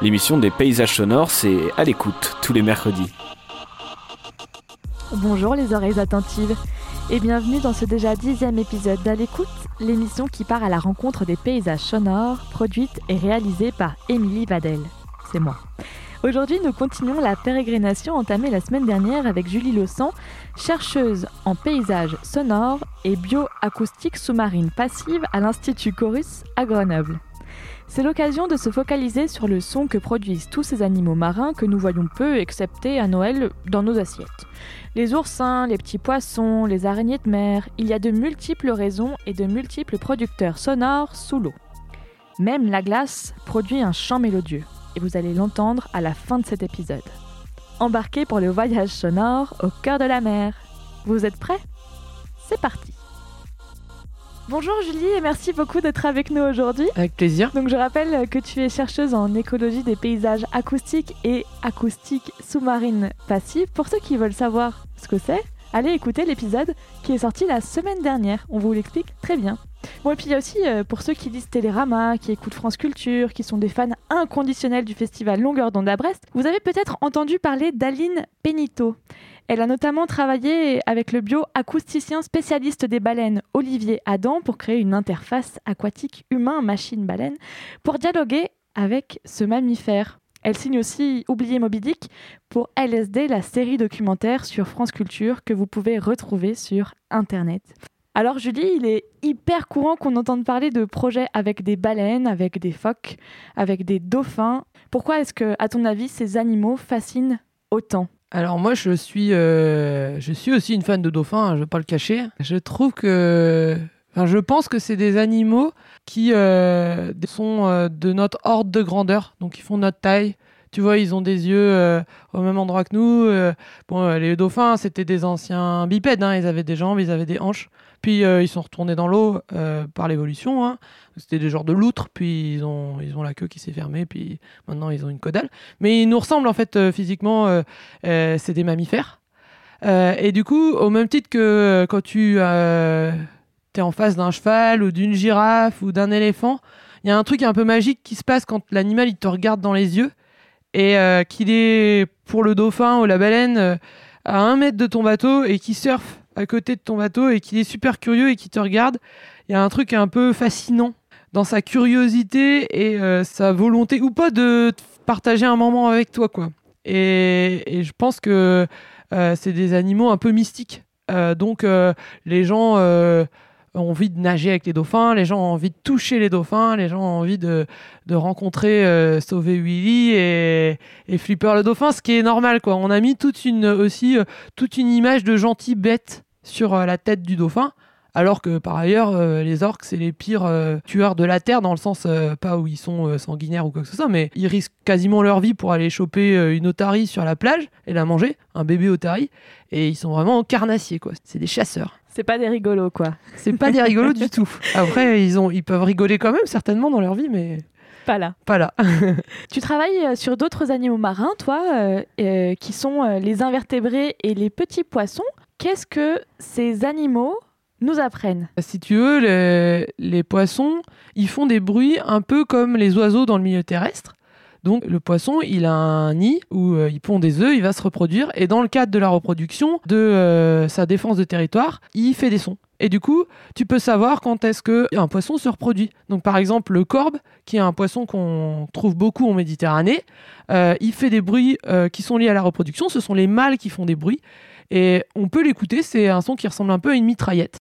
L'émission des paysages sonores, c'est à l'écoute tous les mercredis. Bonjour les oreilles attentives et bienvenue dans ce déjà dixième épisode d'À l'écoute, l'émission qui part à la rencontre des paysages sonores, produite et réalisée par Émilie Vadel. C'est moi. Aujourd'hui, nous continuons la pérégrination entamée la semaine dernière avec Julie Lossan, chercheuse en paysages sonores et bioacoustique sous-marine passive à l'Institut Chorus à Grenoble. C'est l'occasion de se focaliser sur le son que produisent tous ces animaux marins que nous voyons peu, excepté à Noël, dans nos assiettes. Les oursins, les petits poissons, les araignées de mer, il y a de multiples raisons et de multiples producteurs sonores sous l'eau. Même la glace produit un chant mélodieux, et vous allez l'entendre à la fin de cet épisode. Embarquez pour le voyage sonore au cœur de la mer. Vous êtes prêts? C'est parti Bonjour Julie et merci beaucoup d'être avec nous aujourd'hui. Avec plaisir. Donc je rappelle que tu es chercheuse en écologie des paysages acoustiques et acoustique sous-marine passive. Pour ceux qui veulent savoir ce que c'est, allez écouter l'épisode qui est sorti la semaine dernière. On vous l'explique très bien. Bon, et puis il y a aussi euh, pour ceux qui lisent Télérama, qui écoutent France Culture, qui sont des fans inconditionnels du festival Longueur d'onde à Brest, vous avez peut-être entendu parler d'Aline Pénito. Elle a notamment travaillé avec le bioacousticien spécialiste des baleines Olivier Adam pour créer une interface aquatique humain-machine-baleine pour dialoguer avec ce mammifère. Elle signe aussi Oublier Moby Dick pour LSD, la série documentaire sur France Culture que vous pouvez retrouver sur Internet. Alors Julie, il est hyper courant qu'on entende parler de projets avec des baleines, avec des phoques, avec des dauphins. Pourquoi est-ce que, à ton avis, ces animaux fascinent autant? Alors moi je suis euh, je suis aussi une fan de dauphins, hein, je ne vais pas le cacher. Je trouve que je pense que c'est des animaux qui euh, sont euh, de notre ordre de grandeur, donc ils font notre taille. Tu vois, ils ont des yeux au même endroit que nous. bon, les dauphins, c'était des anciens bipèdes, hein, ils avaient des jambes, ils avaient des hanches. Puis ils sont retournés dans l'eau par l'évolution. Hein. C'était des genres de loutres, puis ils ont, ils ont la queue qui s'est fermée, puis maintenant ils ont une caudale. Mais ils nous ressemblent en fait euh, physiquement, euh, euh, c'est des mammifères. et du coup, au même titre que quand tu es en face d'un cheval ou d'une girafe ou d'un éléphant, il y a un truc un peu magique qui se passe quand l'animal il te regarde dans les yeux et qu'il est pour le dauphin ou la baleine à un mètre de ton bateau et qui surfe à côté de ton bateau et qu'il est super curieux et qui te regarde. Il y a un truc un peu fascinant dans sa curiosité et euh, sa volonté ou pas de partager un moment avec toi quoi. Et, je pense que euh, c'est des animaux un peu mystiques. Euh, donc les gens ont envie de nager avec les dauphins, les gens ont envie de toucher les dauphins, les gens ont envie de, rencontrer Sauver Willy et, Flipper le dauphin, ce qui est normal quoi. On a mis toute une aussi toute une image de gentil bête sur la tête du dauphin. Alors que par ailleurs, euh, les orques, c'est les pires euh, tueurs de la Terre, dans le sens, euh, pas où ils sont sanguinaires ou quoi que ce soit, mais ils risquent quasiment leur vie pour aller choper une otarie sur la plage et la manger, un bébé otarie, et ils sont vraiment carnassiers, quoi. C'est des chasseurs. C'est pas des rigolos, quoi. C'est pas des rigolos du tout. Après, ils, ont, ils peuvent rigoler quand même, certainement, dans leur vie, mais... Pas là. Pas là. tu travailles sur d'autres animaux marins, toi, qui sont les invertébrés et les petits poissons. Qu'est-ce que ces animaux nous apprennent? Si tu veux, les, poissons, ils font des bruits un peu comme les oiseaux dans le milieu terrestre. Donc le poisson, il a un nid où euh, il pond des œufs, il va se reproduire, et dans le cadre de la reproduction, de euh, sa défense de territoire, il fait des sons. Et du coup, tu peux savoir quand est-ce qu'un poisson se reproduit. Donc par exemple, le corbe, qui est un poisson qu'on trouve beaucoup en Méditerranée, euh, il fait des bruits qui sont liés à la reproduction. Ce sont les mâles qui font des bruits. Et on peut l'écouter, c'est un son qui ressemble un peu à une mitraillette.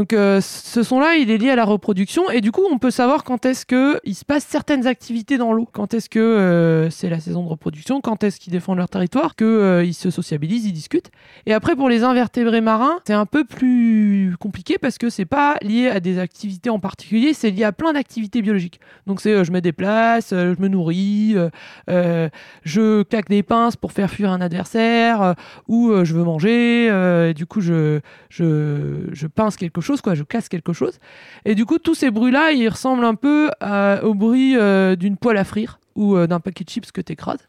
Donc euh, ce son-là, il est lié à la reproduction. Et du coup, on peut savoir quand est-ce que il se passe certaines activités dans l'eau, quand est-ce que euh, c'est la saison de reproduction, quand est-ce qu'ils défendent leur territoire, que euh, ils se sociabilisent, ils discutent. Et après, pour les invertébrés marins, c'est un peu plus compliqué parce que c'est pas lié à des activités en particulier, c'est lié à plein d'activités biologiques. Donc c'est je me déplace, je me nourris, je claque des pinces pour faire fuir un adversaire, ou je veux manger, et du coup je, je, je pince quelque chose quoi, je casse quelque chose. Et du coup, tous ces bruits-là, ils ressemblent un peu à- au bruit euh, d'une poêle à frire ou euh, d'un paquet de chips que tu écrases.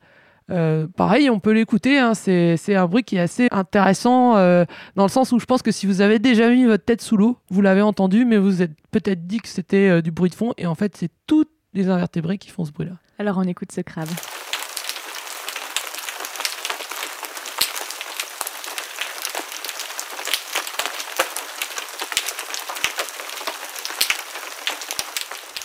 pareil, on peut l'écouter, hein, c'est un bruit qui est assez intéressant euh, dans le sens où je pense que si vous avez déjà mis votre tête sous l'eau, vous l'avez entendu, mais vous êtes peut-être dit que c'était euh, du bruit de fond, et en fait, c'est tous les invertébrés qui font ce bruit-là. Alors on écoute ce crabe.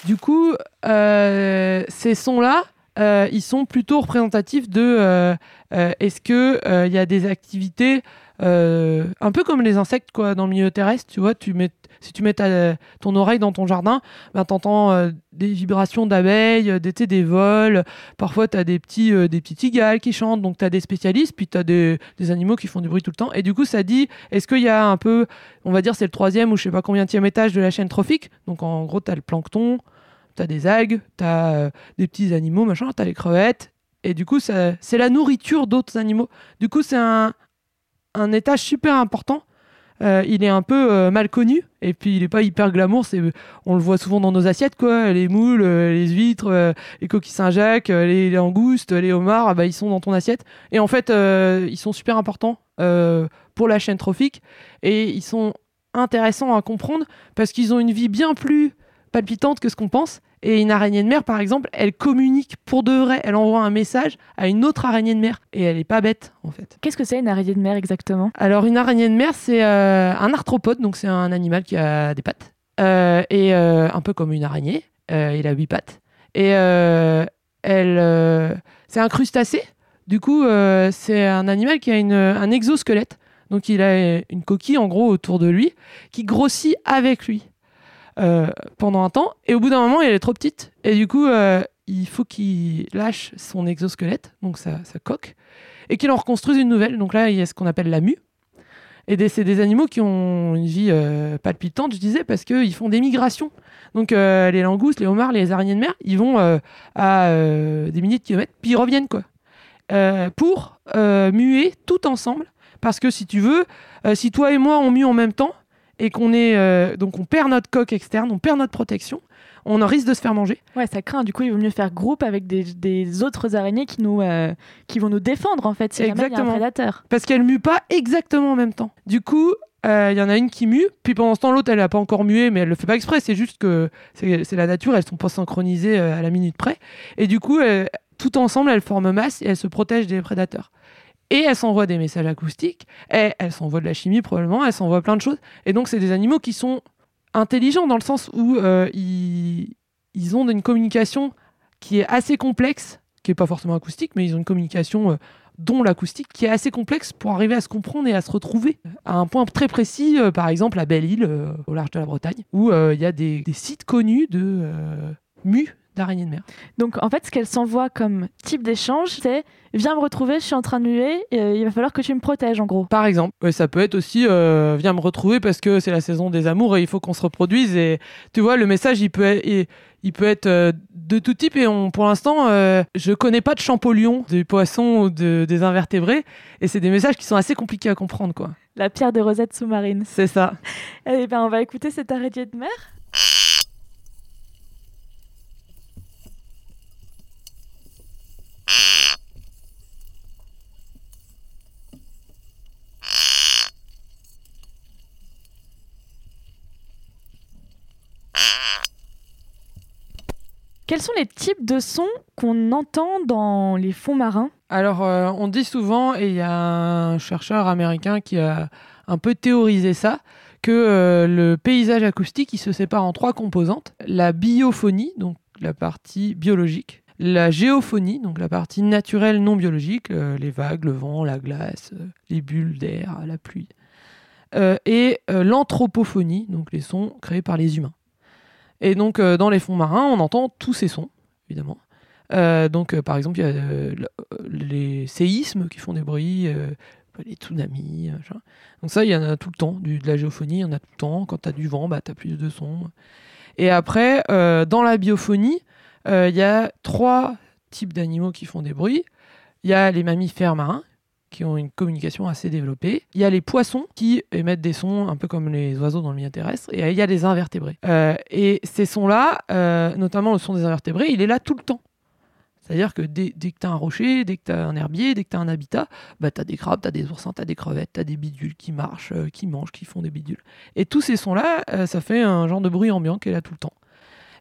Du coup, euh, ces sons-là, euh, ils sont plutôt représentatifs de euh, est-ce que euh, il y a des activités un peu comme les insectes quoi dans le milieu terrestre, tu vois, tu si tu mets ton oreille dans ton jardin, ben t'entends euh, des vibrations d'abeilles, des, tu vols, parfois tu as des petits euh, des petits cigales qui chantent, donc tu as des spécialistes, puis tu as des, animaux qui font du bruit tout le temps et du coup ça dit est-ce qu'il y a un peu on va dire c'est le troisième ou je sais pas combien étage de la chaîne trophique, donc en gros tu as le plancton, T'as des algues, t'as euh, des petits animaux, machin, t'as les crevettes. Et du coup, c'est la nourriture d'autres animaux. Du coup, c'est un, étage super important. Euh, il est un peu euh, mal connu. Et puis, il est pas hyper glamour. C'est, on le voit souvent dans nos assiettes, quoi. Les moules, les huîtres, les coquilles Saint-Jacques, les, les langoustes, les homards, ah bah, ils sont dans ton assiette. Et en fait, ils sont super importants pour la chaîne trophique. Et ils sont intéressants à comprendre parce qu'ils ont une vie bien plus palpitante que ce qu'on pense. Et une araignée de mer, par exemple, elle communique pour de vrai. Elle envoie un message à une autre araignée de mer. Et elle est pas bête, en fait. Qu'est-ce que c'est une araignée de mer exactement? Alors, une araignée de mer, c'est euh, un arthropode. Donc, c'est un animal qui a des pattes. Euh, et euh, un peu comme une araignée. Il a huit pattes. Et elle, c'est un crustacé. Du coup, c'est un animal qui a une- un exosquelette. Donc, il a une coquille, en gros, autour de lui, qui grossit avec lui euh, pendant un temps. Et au bout d'un moment, elle est trop petite. Et du coup, euh, il faut qu'il lâche son exosquelette, donc sa, coque, et qu'il en reconstruise une nouvelle. Donc là, il y a ce qu'on appelle la mue. Et c'est des animaux qui ont une vie euh, palpitante, je disais, parce qu'ils font des migrations. Donc euh, les langoustes, les homards, les araignées de mer, ils vont à des milliers de kilomètres, puis ils reviennent, quoi. Pour muer tout ensemble. Parce que si tu veux, si toi et moi on mue en même temps, et qu'on est euh, donc on perd notre coque externe, on perd notre protection, on en risque de se faire manger. Ouais, ça craint. Du coup, il vaut mieux faire groupe avec des, des autres araignées qui, nous, euh, qui vont nous défendre, en fait, si jamais il y a un Exactement. prédateur. Parce qu'elles muent pas exactement en même temps. Du coup, euh, il y en a une qui mue, puis pendant ce temps, l'autre, elle n'a pas encore mué, mais elle le fait pas exprès. C'est juste que c'est la nature, elles sont pas synchronisées à la minute près. Et du coup, tout ensemble, elles forment masse et elles se protègent des prédateurs. Et elles s'envoient des messages acoustiques, et elles de la chimie probablement, elles s'envoient plein de choses. Et donc, c'est des animaux qui sont intelligents dans le sens où euh, ils, ont une communication qui est assez complexe, qui est pas forcément acoustique, mais ils ont une communication euh, dont l'acoustique, qui est assez complexe pour arriver à se comprendre et à se retrouver à un point très précis, euh, par exemple à Belle-Île, au large de la Bretagne, où il y a des, des sites connus de euh, mues d'araignées de mer. Donc, en fait, ce qu'elle s'envoie comme type d'échange, c'est viens me retrouver, je suis en train de muer, et, euh, il va falloir que tu me protèges, en gros. Par exemple, ça peut être aussi euh, viens me retrouver parce que c'est la saison des amours et il faut qu'on se reproduise. Et tu vois, le message il peut être, il, il peut être euh, de tout type. Et on, pour l'instant, euh, je connais pas de champollion, des poissons ou de- des invertébrés. Et c'est des messages qui sont assez compliqués à comprendre, quoi. La pierre de Rosette sous-marine. C'est ça. Eh ben, on va écouter cette araignée de mer. Quels sont les types de sons qu'on entend dans les fonds marins? Alors, euh, on dit souvent, et il y a un chercheur américain qui a un peu théorisé ça, que euh, le paysage acoustique, il se sépare en trois composantes. La biophonie, donc la partie biologique. La géophonie, donc la partie naturelle non biologique, euh, les vagues, le vent, la glace, les bulles d'air, la pluie. Et l'anthropophonie, donc les sons créés par les humains. Et donc, euh, dans les fonds marins, on entend tous ces sons, évidemment. Euh, donc, euh, par exemple, il y a le- les séismes qui font des bruits, euh, les tsunamis. Donc ça, il y en a tout le temps. De la géophonie, il y en a tout le temps. Quand tu as du vent, bah, tu as plus de sons. Et après, dans la biophonie, il y a trois types d'animaux qui font des bruits. Il y a les mammifères marins, qui ont une communication assez développée. Il y a les poissons qui émettent des sons un peu comme les oiseaux dans le milieu terrestre. Et il y a les invertébrés. Euh, et ces sons-là, euh, notamment le son des invertébrés, il est là tout le temps. C'est-à-dire que dès, que tu as un rocher, dès que tu as un herbier, dès que tu as un habitat, bah, tu as des crabes, tu as des oursins, tu as des crevettes, tu as des bidules qui marchent, euh, qui mangent, qui font des bidules. Et tous ces sons-là, ça fait un genre de bruit ambiant qui est là tout le temps.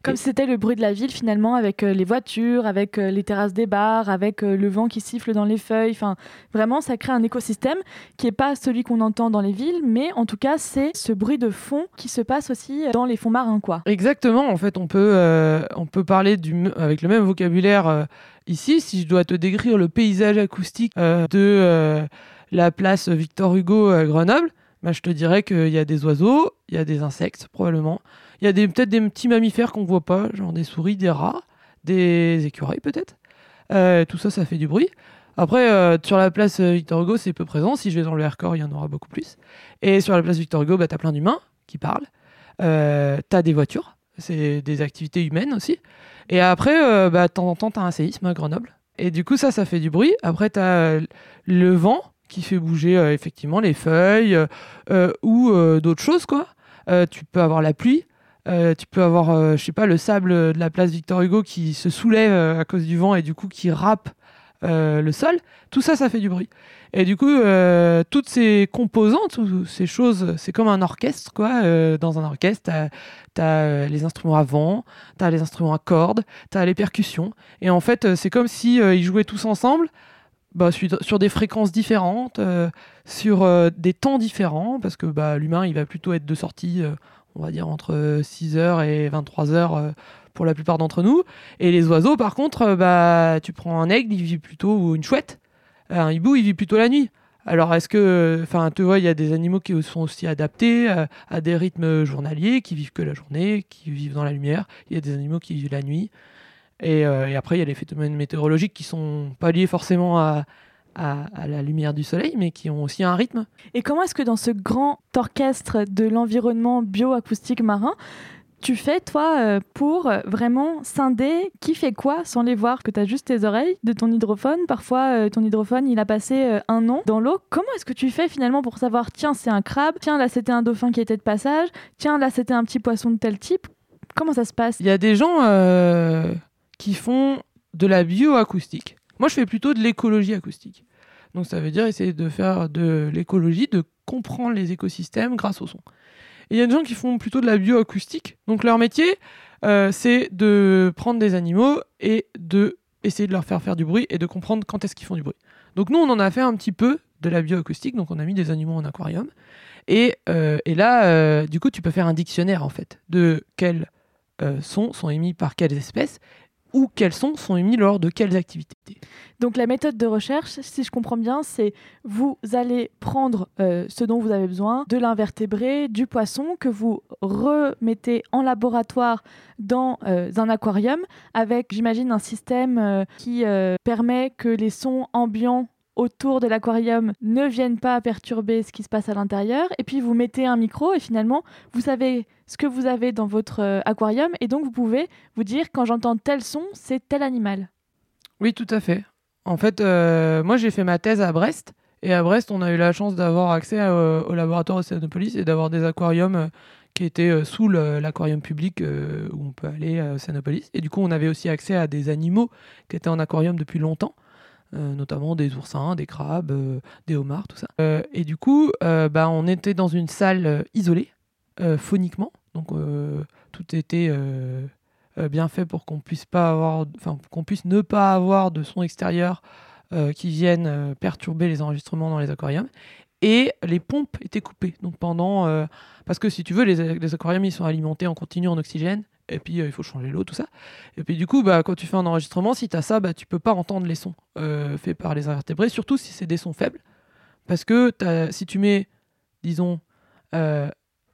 Comme c'était le bruit de la ville finalement, avec euh, les voitures, avec euh, les terrasses des bars, avec euh, le vent qui siffle dans les feuilles. Enfin, vraiment, ça crée un écosystème qui n'est pas celui qu'on entend dans les villes, mais en tout cas, c'est ce bruit de fond qui se passe aussi dans les fonds marins, quoi. Exactement. En fait, on peut, on peut parler du, avec le même vocabulaire ici. Si je dois te décrire le paysage acoustique de la place Victor Hugo à Grenoble, bah, je te dirais qu'il y a des oiseaux, il y a des insectes probablement. Il y a peut-être des petits mammifères qu'on voit pas, genre des souris, des rats, des écureuils peut-être. Euh, tout ça, ça fait du bruit. Après, euh, sur la place euh, Victor Hugo, c'est peu présent. Si je vais dans le Vercors, il y en aura beaucoup plus. Et sur la place Victor Hugo, bah, tu as plein d'humains qui parlent. Euh, tu as des voitures. C'est des activités humaines aussi. Et après, bah, de temps en temps, tu as un séisme à Grenoble. Et du coup, ça, ça fait du bruit. Après, tu as le vent qui fait bouger effectivement les feuilles ou d'autres choses. quoi. tu peux avoir la pluie. Euh, tu peux avoir, euh, je sais pas, le sable de la place Victor Hugo qui se soulève euh, à cause du vent et du coup qui râpe le sol. Tout ça, ça fait du bruit. Et du coup, toutes ces composantes, ces choses, c'est comme un orchestre, quoi. dans un orchestre, tu as, les instruments à vent, tu as les instruments à cordes, tu as les percussions. Et en fait, c'est comme si ils jouaient tous ensemble. Bah, sur, des fréquences différentes, sur des temps différents, parce que bah, l'humain, il va plutôt être de sortie on va dire entre 6h et 23h euh, pour la plupart d'entre nous. Et les oiseaux, par contre, euh, bah, tu prends un aigle, il vit plutôt, ou une chouette, un hibou, il vit plutôt la nuit. Alors, est-ce que, enfin, tu vois, il y a des animaux qui sont aussi adaptés euh, à, des rythmes journaliers, qui vivent que la journée, qui vivent dans la lumière. Il y a des animaux qui vivent la nuit. Et, et après, il y a les phénomènes météorologiques qui sont pas liés forcément à, à, la lumière du soleil, mais qui ont aussi un rythme. Et comment est-ce que dans ce grand orchestre de l'environnement bioacoustique marin, tu fais, toi, euh, pour vraiment scinder qui fait quoi sans les voir Que tu as juste tes oreilles de ton hydrophone. Parfois, euh, ton hydrophone, il a passé euh, un an dans l'eau. Comment est-ce que tu fais finalement pour savoir, tiens, c'est un crabe, tiens, là, c'était un dauphin qui était de passage, tiens, là, c'était un petit poisson de tel type Comment ça se passe? Il y a des gens qui font de la bioacoustique. Moi, je fais plutôt de l'écologie acoustique. Donc, ça veut dire essayer de faire de l'écologie, de comprendre les écosystèmes grâce au son. Et il y a des gens qui font plutôt de la bioacoustique. Donc, leur métier, euh, c'est de prendre des animaux et de essayer de leur faire faire du bruit et de comprendre quand est-ce qu'ils font du bruit. Donc, nous, on en a fait un petit peu de la bioacoustique. Donc, on a mis des animaux en aquarium. Et, euh, là, euh, du coup, tu peux faire un dictionnaire, en fait, de quels sons sont émis par quelles espèces ou quels sons sont émis lors de quelles activités. Donc la méthode de recherche, si je comprends bien, c'est vous allez prendre euh, ce dont vous avez besoin, de l'invertébré, du poisson, que vous remettez en laboratoire dans euh, un aquarium avec, j'imagine, un système euh, qui permet que les sons ambiants autour de l'aquarium ne viennent pas perturber ce qui se passe à l'intérieur. Et puis vous mettez un micro et finalement, vous savez ce que vous avez dans votre euh, aquarium et donc vous pouvez vous dire quand j'entends tel son, c'est tel animal. Oui, tout à fait. En fait, euh, moi j'ai fait ma thèse à Brest et à Brest, on a eu la chance d'avoir accès au laboratoire Océanopolis et d'avoir des aquariums euh, qui étaient sous l'aquarium public où on peut aller à Océanopolis. Et du coup, on avait aussi accès à des animaux qui étaient en aquarium depuis longtemps. Notamment des oursins, des crabes, des homards, tout ça. et du coup, bah, on était dans une salle isolée, euh, phoniquement. Donc euh, tout était euh, bien fait pour qu'on puisse pas avoir, qu'on puisse ne pas avoir de son extérieur qui viennent perturber les enregistrements dans les aquariums. Et les pompes étaient coupées. Donc pendant, parce que si tu veux, les, aquariums ils sont alimentés en continu en oxygène et puis il faut changer l'eau, tout ça. Et puis du coup, bah, quand tu fais un enregistrement, si tu as ça, bah, tu peux pas entendre les sons faits par les invertébrés, surtout si c'est des sons faibles. Parce que si tu mets, disons,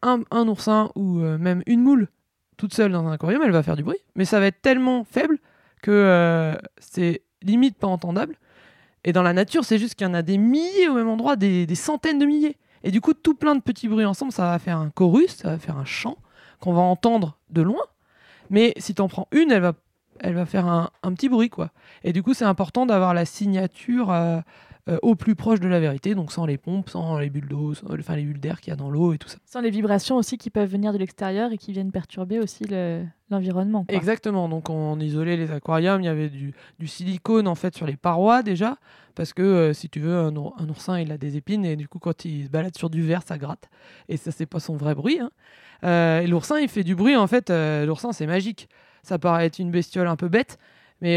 un, oursin ou euh, même une moule toute seule dans un aquarium, elle va faire du bruit. Mais ça va être tellement faible que euh, c'est limite pas entendable. Et dans la nature, c'est juste qu'il y en a des milliers au même endroit, des, centaines de milliers. Et du coup, tout plein de petits bruits ensemble, ça va faire un chorus, ça va faire un chant qu'on va entendre de loin. Mais si tu en prends une, elle va, elle va faire un, petit bruit, quoi. Et du coup, c'est important d'avoir la signature euh, au plus proche de la vérité, donc sans les pompes, sans les bulles d'eau, enfin les bulles d'air qu'il y a dans l'eau et tout ça. Sans les vibrations aussi qui peuvent venir de l'extérieur et qui viennent perturber aussi le- l'environnement. Exactement. Donc on isolait les aquariums, il y avait du, du silicone en fait sur les parois déjà, parce que euh, si tu veux, un, our- un oursin il a des épines et du coup quand il se balade sur du verre, ça gratte. Et ça c'est pas son vrai bruit. hein. Euh, et l'oursin il fait du bruit en fait. l'oursin c'est magique. Ça paraît être une bestiole un peu bête, mais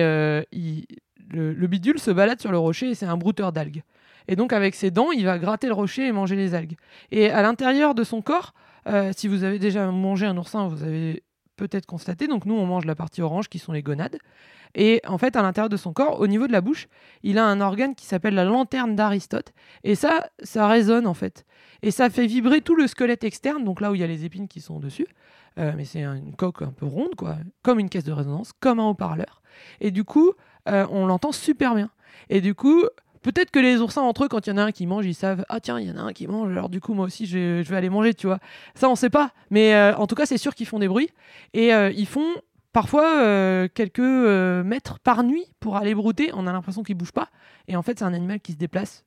il- le, le bidule se balade sur le rocher et c'est un brouteur d'algues. Et donc avec ses dents, il va gratter le rocher et manger les algues. Et à l'intérieur de son corps, euh, si vous avez déjà mangé un oursin, vous avez peut-être constaté. Donc nous, on mange la partie orange qui sont les gonades. Et en fait, à l'intérieur de son corps, au niveau de la bouche, il a un organe qui s'appelle la lanterne d'Aristote. Et ça, ça résonne en fait. Et ça fait vibrer tout le squelette externe, donc là où il y a les épines qui sont dessus. Euh, mais c'est un- une coque un peu ronde, quoi, comme une caisse de résonance, comme un haut-parleur. Et du coup, euh, on l'entend super bien. Et du coup, peut-être que les oursins entre eux, quand il y en a un qui mange, ils savent ah tiens, il y en a un qui mange, alors du coup moi aussi je, vais- je vais aller manger, tu vois. Ça on sait pas, mais euh, en tout cas c'est sûr qu'ils font des bruits et euh, ils font parfois euh, quelques mètres par nuit pour aller brouter. On a l'impression qu'ils bougent pas et en fait c'est un animal qui se déplace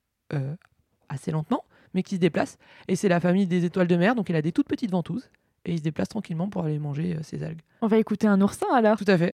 assez lentement, mais qui se déplace et c'est la famille des étoiles de mer, donc il a des toutes petites ventouses et il se déplace tranquillement pour aller manger ses algues. On va écouter un oursin alors. Tout à fait.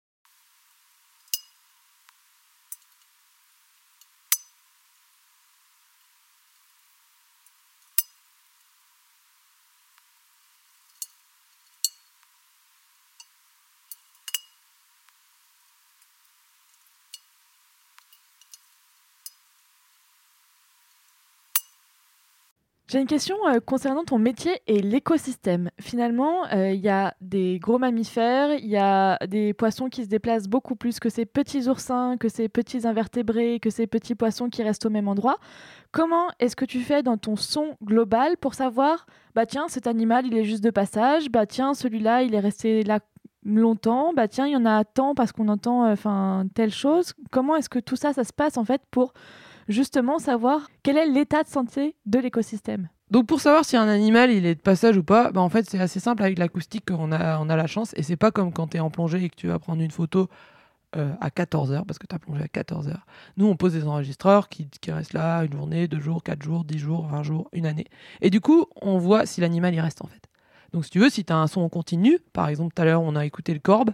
J'ai une question euh, concernant ton métier et l'écosystème. Finalement, euh, il y a des gros mammifères, il y a des poissons qui se déplacent beaucoup plus que ces petits oursins, que ces petits invertébrés, que ces petits poissons qui restent au même endroit. Comment est-ce que tu fais dans ton son global pour savoir, bah tiens, cet animal, il est juste de passage, bah tiens, celui-là, il est resté là longtemps, bah tiens, il y en a tant parce qu'on entend euh, telle chose. Comment est-ce que tout ça, ça se passe en fait pour justement savoir quel est l'état de santé de l'écosystème Donc pour savoir si un animal il est de passage ou pas, bah en fait c'est assez simple avec l'acoustique on a, on a la chance et c'est pas comme quand tu es en plongée et que tu vas prendre une photo euh, à 14h parce que tu as plongé à 14h. Nous on pose des enregistreurs qui, qui restent là une journée, deux jours, quatre jours, dix jours, 20 jours, une année. Et du coup on voit si l'animal il reste en fait. Donc si tu veux, si tu as un son en continu, par exemple tout à l'heure on a écouté le corbe,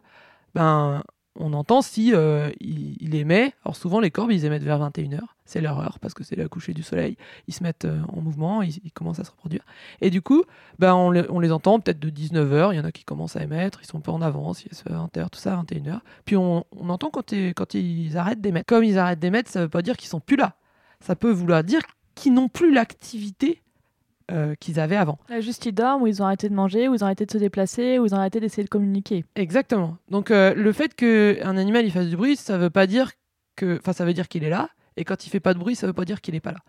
ben on entend si euh, il, émet. Alors souvent les corbes ils émettent vers 21h, c'est leur heure parce que c'est le coucher du soleil ils se mettent euh, en mouvement, ils, commencent à se reproduire. Et du coup, ben, on, les, entend peut-être de 19h, il y en a qui commencent à émettre, ils sont un peu en avance, il y a 20h, tout ça, 21h. Puis on, entend quand, quand ils arrêtent d'émettre. Comme ils arrêtent d'émettre, ça veut pas dire qu'ils sont plus là. Ça peut vouloir dire qu'ils n'ont plus l'activité euh, qu'ils avaient avant. Là, Juste ils dorment, ou ils ont arrêté de manger, ou ils ont arrêté de se déplacer, ou ils ont arrêté d'essayer de communiquer. Exactement. Donc euh, le fait qu'un animal il fasse du bruit, ça veut pas dire que, enfin ça veut dire qu'il est là. Et quand il fait pas de bruit, ça veut pas dire qu'il est pas là.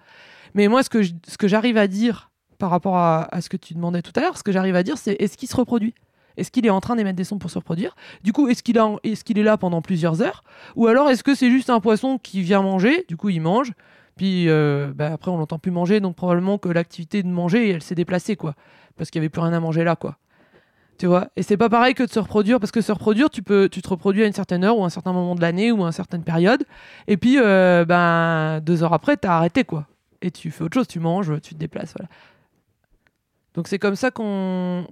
Mais moi, ce que je- ce que j'arrive à dire par rapport à, à ce que tu demandais tout à l'heure, ce que j'arrive à dire, c'est est-ce qu'il se reproduit? Est-ce qu'il est en train d'émettre des sons pour se reproduire? Du coup, est-ce qu'il qu'il est là pendant plusieurs heures? Ou alors est-ce que c'est juste un poisson qui vient manger Du coup, il mange. Puis euh, bah, après, on l'entend plus manger, donc probablement que l'activité de manger, elle s'est déplacée, quoi. Parce qu'il y avait plus rien à manger là, quoi. Tu vois? Et c'est pas pareil que de se reproduire, parce que se reproduire, tu peux, tu te reproduis à une certaine heure ou à un certain moment de l'année ou à une certaine période. Et puis, euh, ben, deux heures après, t'as arrêté, quoi. Et tu fais autre chose, tu manges, tu te déplaces. Donc c'est comme ça qu'on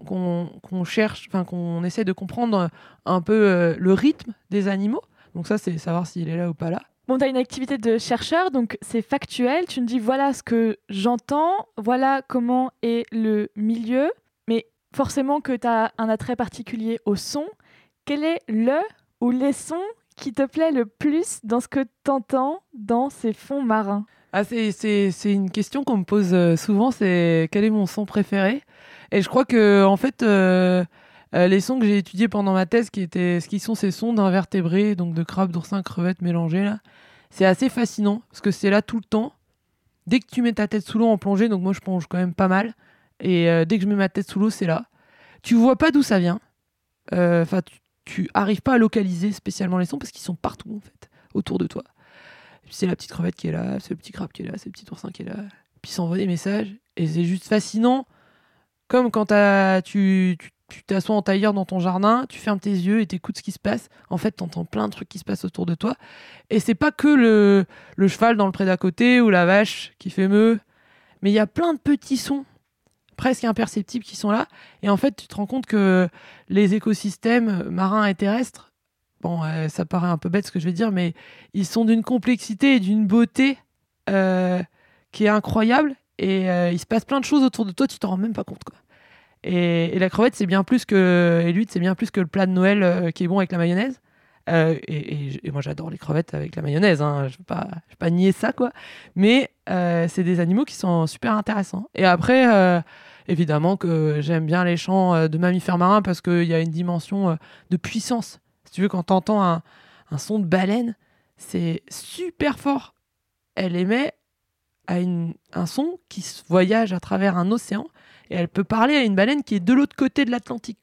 cherche, enfin qu'on essaie de comprendre un peu euh, le rythme des animaux. Donc ça, c'est savoir s'il est là ou pas là. Bon, tu as une activité de chercheur, donc c'est factuel. Tu me dis voilà ce que j'entends, voilà comment est le milieu, mais forcément que tu as un attrait particulier au son. Quel est le ou les sons qui te plaît le plus dans ce que tu entends dans ces fonds marins? Ah, c'est, une question qu'on me pose euh, souvent, c'est quel est mon son préféré? Et je crois que en fait, euh, euh, les sons que j'ai étudiés pendant ma thèse, qui étaient, ce qui sont ces sons d'invertébrés, donc de crabes, d'oursins, crevettes mélangés là, c'est assez fascinant parce que c'est là tout le temps. Dès que tu mets ta tête sous l'eau en plongée, donc moi je plonge quand même pas mal, et euh, dès que je mets ma tête sous l'eau, c'est là. Tu vois pas d'où ça vient. Euh, Enfin, tu, tu arrives pas à localiser spécialement les sons parce qu'ils sont partout en fait, autour de toi. C'est la petite crevette qui est là, c'est le petit crabe qui est là, c'est le petit oursin qui est là. Puis ça envoie des messages et c'est juste fascinant. Comme quand tu, tu, tu t'assois en tailleur dans ton jardin, tu fermes tes yeux et t'écoutes ce qui se passe. En fait, t'entends plein de trucs qui se passent autour de toi. Et c'est pas que le, cheval dans le pré d'à côté ou la vache qui fait meu, mais il y a plein de petits sons presque imperceptibles qui sont là. Et en fait, tu te rends compte que les écosystèmes marins et terrestres, bon, euh, ça paraît un peu bête ce que je vais dire, mais ils sont d'une complexité et d'une beauté euh, qui est incroyable. Et euh, il se passe plein de choses autour de toi, tu t'en rends même pas compte. Quoi. Et, la crevette, c'est bien plus que. Et l'huître, c'est bien plus que le plat de Noël euh, qui est bon avec la mayonnaise. Euh, et, moi, j'adore les crevettes avec la mayonnaise. Hein. Je ne vais, pas, nier ça, quoi. Mais euh, c'est des animaux qui sont super intéressants. Et après, évidemment que j'aime bien les chants de mammifères marins parce qu'il y a une dimension de puissance. Si tu veux, quand tu entends un, son de baleine, c'est super fort. Elle émet un son qui voyage à travers un océan et elle peut parler à une baleine qui est de l'autre côté de l'Atlantique.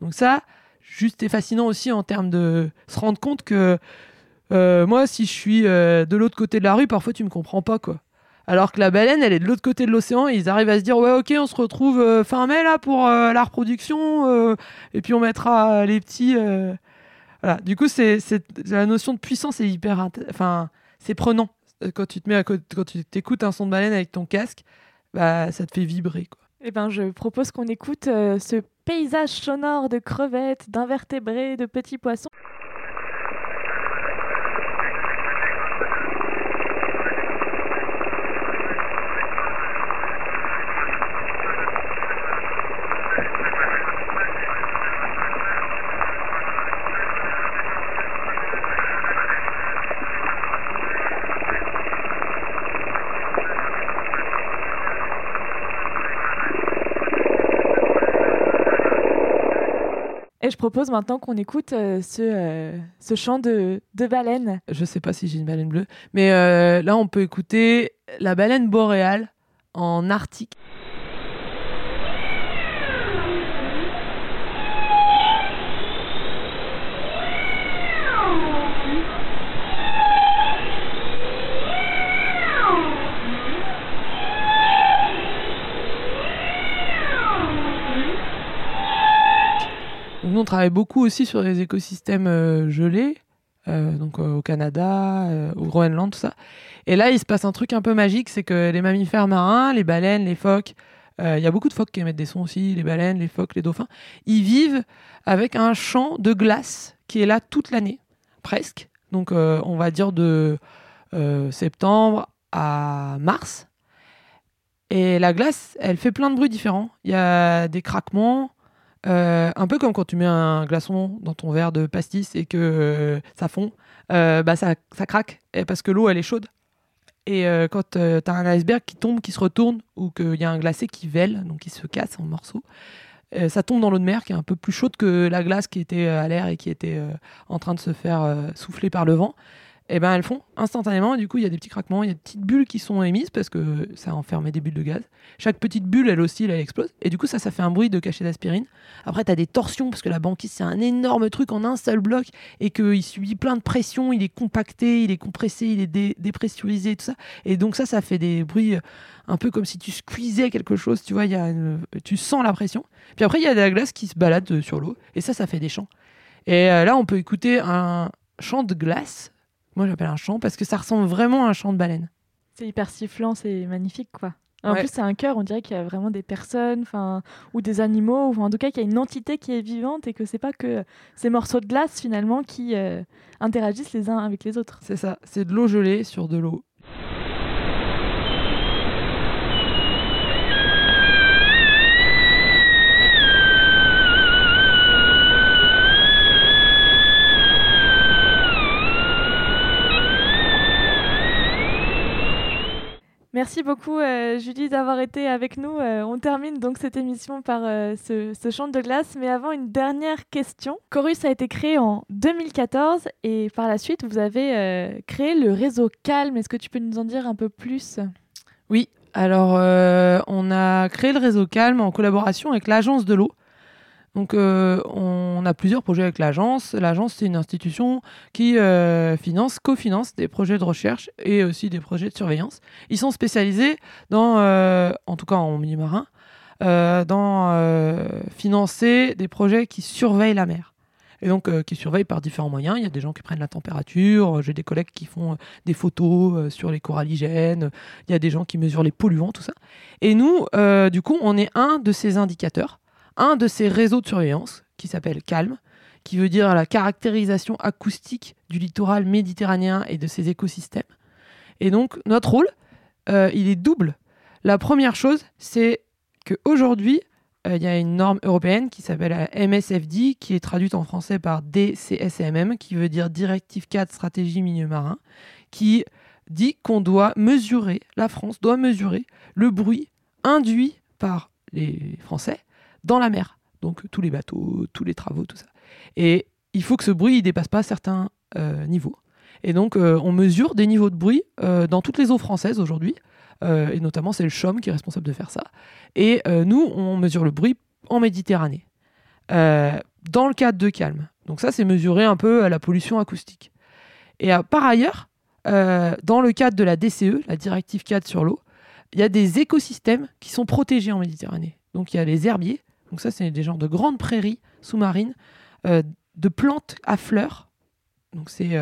Donc ça, juste et fascinant aussi en termes de se rendre compte que euh, moi, si je suis euh, de l'autre côté de la rue, parfois tu me comprends pas. quoi. Alors que la baleine, elle est de l'autre côté de l'océan et ils arrivent à se dire ouais ok on se retrouve euh, fin mai là pour la reproduction et puis on mettra les petits voilà du coup c'est la notion de puissance est hyper enfin c'est prenant quand tu te mets à quand tu t'écoutes un son de baleine avec ton casque bah ça te fait vibrer quoi eh ben, je propose qu'on écoute euh, ce paysage sonore de crevettes, d'invertébrés, de petits poissons. Je propose maintenant qu'on écoute euh, ce, euh, ce chant de, baleine. Je sais pas si j'ai une baleine bleue, mais euh, là on peut écouter la baleine boréale en Arctique. On travaille beaucoup aussi sur les écosystèmes euh, gelés, euh, donc euh, au Canada, au Groenland, tout ça. Et là, il se passe un truc un peu magique, c'est que les mammifères marins, les baleines, les phoques, il y a beaucoup de phoques qui émettent des sons aussi, les baleines, les phoques, les dauphins, ils vivent avec un champ de glace qui est là toute l'année, presque. Donc on va dire de septembre à mars. Et la glace, elle fait plein de bruits différents. Il y a des craquements, euh, un peu comme quand tu mets un glaçon dans ton verre de pastis et que euh, ça fond, euh, bah ça, ça craque parce que l'eau elle est chaude. Et quand tu as un iceberg qui tombe, qui se retourne, ou qu'il y a un glacé qui vèle, donc qui se casse en morceaux, ça tombe dans l'eau de mer qui est un peu plus chaude que la glace qui était à l'air et qui était en train de se faire souffler par le vent eh ben elles font instantanément. Du coup, il y a des petits craquements, il y a des petites bulles qui sont émises parce que ça enfermait des bulles de gaz. Chaque petite bulle, elle aussi, elle, explose. Et du coup, ça, ça fait un bruit de cachet d'aspirine. Après, tu as des torsions parce que la banquise, c'est un énorme truc en un seul bloc et qu'il subit plein de pression. Il est compacté, il est compressé, il est dépressurisé, tout ça. Et donc, ça, ça fait des bruits un peu comme si tu squeezais quelque chose. Tu vois, y a tu sens la pression. Puis après, il y a de la glace qui se balade sur l'eau. Et ça, ça fait des chants. Et euh, là, on peut écouter un chant de glace moi, j'appelle un chant parce que ça ressemble vraiment à un chant de baleine. C'est hyper sifflant, c'est magnifique, quoi. En plus, c'est un cœur, on dirait qu'il y a vraiment des personnes ou des animaux, ou en tout cas qu'il y a une entité qui est vivante et que c'est pas que ces morceaux de glace finalement qui euh, interagissent les uns avec les autres. C'est ça, c'est de l'eau gelée sur de l'eau. Merci beaucoup euh, Julie d'avoir été avec nous. Euh, on termine donc cette émission par euh, ce, chant de glace, mais avant une dernière question. Chorus a été créé en 2014 et par la suite vous avez créé le réseau Calme. Est-ce que tu peux nous en dire un peu plus? Oui, alors on a créé le réseau Calme en collaboration avec l'agence de l'eau. Donc, euh, on a plusieurs projets avec l'agence. L'agence, c'est une institution qui euh, finance, cofinance des projets de recherche et aussi des projets de surveillance. Ils sont spécialisés dans, euh, en tout cas en milieu marin, dans financer des projets qui surveillent la mer et donc qui surveillent par différents moyens. Il y a des gens qui prennent la température, j'ai des collègues qui font des photos sur les coralligènes, il y a des gens qui mesurent les polluants, tout ça. Et nous, du coup, on est un de ces indicateurs, un de ces réseaux de surveillance qui s'appelle CALM, qui veut dire la caractérisation acoustique du littoral méditerranéen et de ses écosystèmes. Et donc, notre rôle, euh, il est double. La première chose, c'est qu'aujourd'hui, euh, il y a une norme européenne qui s'appelle MSFD, qui est traduite en français par DCSMM, qui veut dire Directive 4 Stratégie Milieu Marin, qui dit qu'on doit mesurer, la France doit mesurer le bruit induit par les Français dans la mer. Donc tous les bateaux, tous les travaux, tout ça. Et il faut que ce bruit ne dépasse pas certains euh, niveaux. Et donc, euh, on mesure des niveaux de bruit euh, dans toutes les eaux françaises aujourd'hui. et notamment, c'est le CHOM qui est responsable de faire ça. Et nous, on mesure le bruit en Méditerranée. dans le cadre de calme. Donc ça, c'est mesurer un peu la pollution acoustique. Et par ailleurs, dans le cadre de la DCE, la directive 4 sur l'eau, il y a des écosystèmes qui sont protégés en Méditerranée. Donc il y a les herbiers, donc ça c'est des genres de grandes prairies sous-marines, de plantes à fleurs. Donc c'est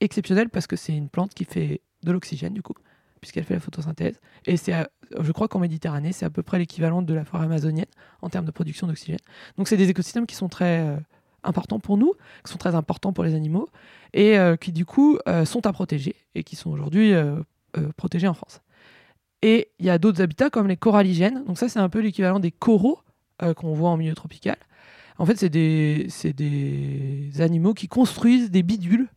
exceptionnel parce que c'est une plante qui fait de l'oxygène du coup, puisqu'elle fait la photosynthèse. Et c'est, je crois qu'en Méditerranée, c'est à peu près l'équivalent de la forêt amazonienne en termes de production d'oxygène. Donc c'est des écosystèmes qui sont très euh, importants pour nous, qui sont très importants pour les animaux, et euh, qui du coup euh, sont à protéger, et qui sont aujourd'hui protégés en France. Et il y a d'autres habitats comme les coralligènes. Donc ça, c'est un peu l'équivalent des coraux qu'on voit en milieu tropical. En fait, c'est des, des animaux qui construisent des bidules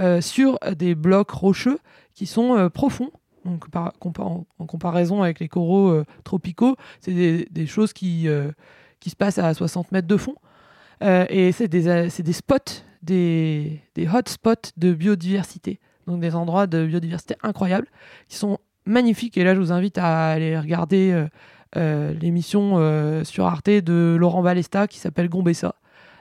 euh, sur des blocs rocheux qui sont euh, profonds. Donc, en, comparaison avec les coraux euh, tropicaux, c'est des, choses qui, qui se passent à 60 mètres de fond. et c'est des, des, spots, des, des hotspots de biodiversité. Donc des endroits de biodiversité incroyables qui sont magnifiques. Et là, je vous invite à aller regarder l'émission sur Arte de Laurent Balesta qui s'appelle Gombessa.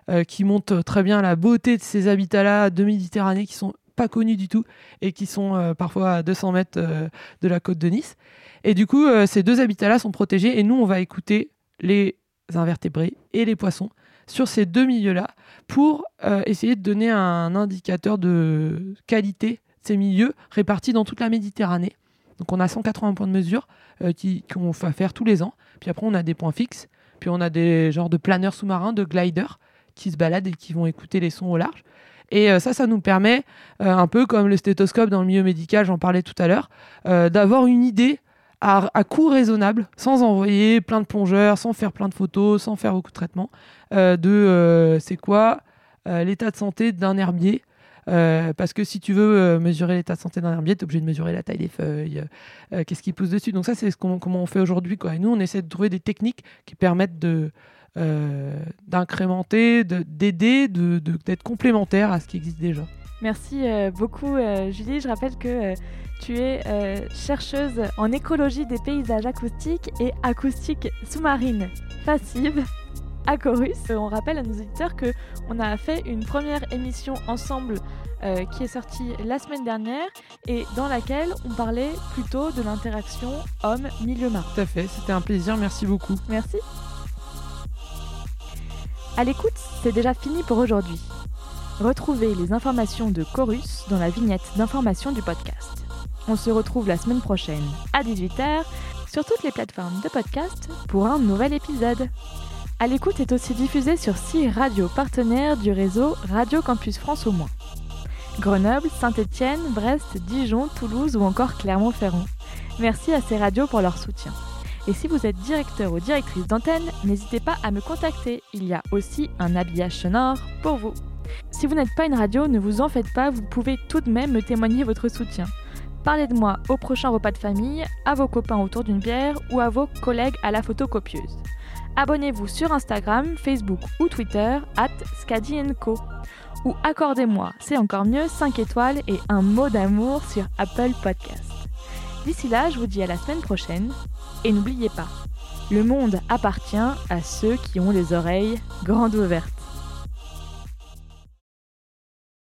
Euh, qui montre très bien la beauté de ces habitats-là de Méditerranée qui sont pas connus du tout et qui sont euh, parfois à 200 mètres euh, de la côte de Nice. Et du coup, ces deux habitats-là sont protégés et nous, on va écouter les invertébrés et les poissons sur ces deux milieux-là pour essayer de donner un indicateur de qualité de ces milieux répartis dans toute la Méditerranée. Donc on a 180 points de mesure qu'on va faire tous les ans. Puis après, on a des points fixes. Puis on a des genres de planeurs sous-marins, de gliders qui se baladent et qui vont écouter les sons au large. Et euh, ça, ça nous permet, euh, un peu comme le stéthoscope dans le milieu médical, j'en parlais tout à l'heure, euh, d'avoir une idée à, coût raisonnable, sans envoyer plein de plongeurs, sans faire plein de photos, sans faire beaucoup de traitements, de c'est quoi l'état de santé d'un herbier. Parce que si tu veux mesurer l'état de santé d'un herbier, tu es obligé de mesurer la taille des feuilles, qu'est-ce qui pousse dessus. Donc ça, c'est ce comment on fait aujourd'hui. Et nous, on essaie de trouver des techniques qui permettent euh, d'incrémenter, d'aider, de, d'être complémentaire à ce qui existe déjà. Merci euh, beaucoup euh, Julie. Je rappelle que tu es chercheuse en écologie des paysages acoustiques et acoustique sous-marine passive à Chorus. On rappelle à nos auditeurs que on a fait une première émission ensemble qui est sortie la semaine dernière et dans laquelle on parlait plutôt de l'interaction homme-milieu marin. Tout à fait, c'était un plaisir, merci beaucoup. Merci. À l'écoute, c'est déjà fini pour aujourd'hui. Retrouvez les informations de Chorus dans la vignette d'information du podcast. On se retrouve la semaine prochaine à 18h sur toutes les plateformes de podcast pour un nouvel épisode. À l'écoute est aussi diffusé sur six radios partenaires du réseau Radio Campus France au moins. Grenoble, Saint-Étienne, Brest, Dijon, Toulouse ou encore Clermont-Ferrand. Merci à ces radios pour leur soutien. Et si vous êtes directeur ou directrice d'antenne, n'hésitez pas à me contacter. Il y a aussi un habillage sonore pour vous. Si vous n'êtes pas une radio, ne vous en faites pas, vous pouvez tout de même me témoigner votre soutien. Parlez de moi au prochain repas de famille, à vos copains autour d'une bière ou à vos collègues à la photocopieuse. Abonnez-vous sur Instagram, Facebook ou Twitter, at Co. Ou accordez-moi, c'est encore mieux, 5 étoiles et un mot d'amour sur Apple Podcast. D'ici là, je vous dis à la semaine prochaine et n'oubliez pas, le monde appartient à ceux qui ont les oreilles grandes ouvertes.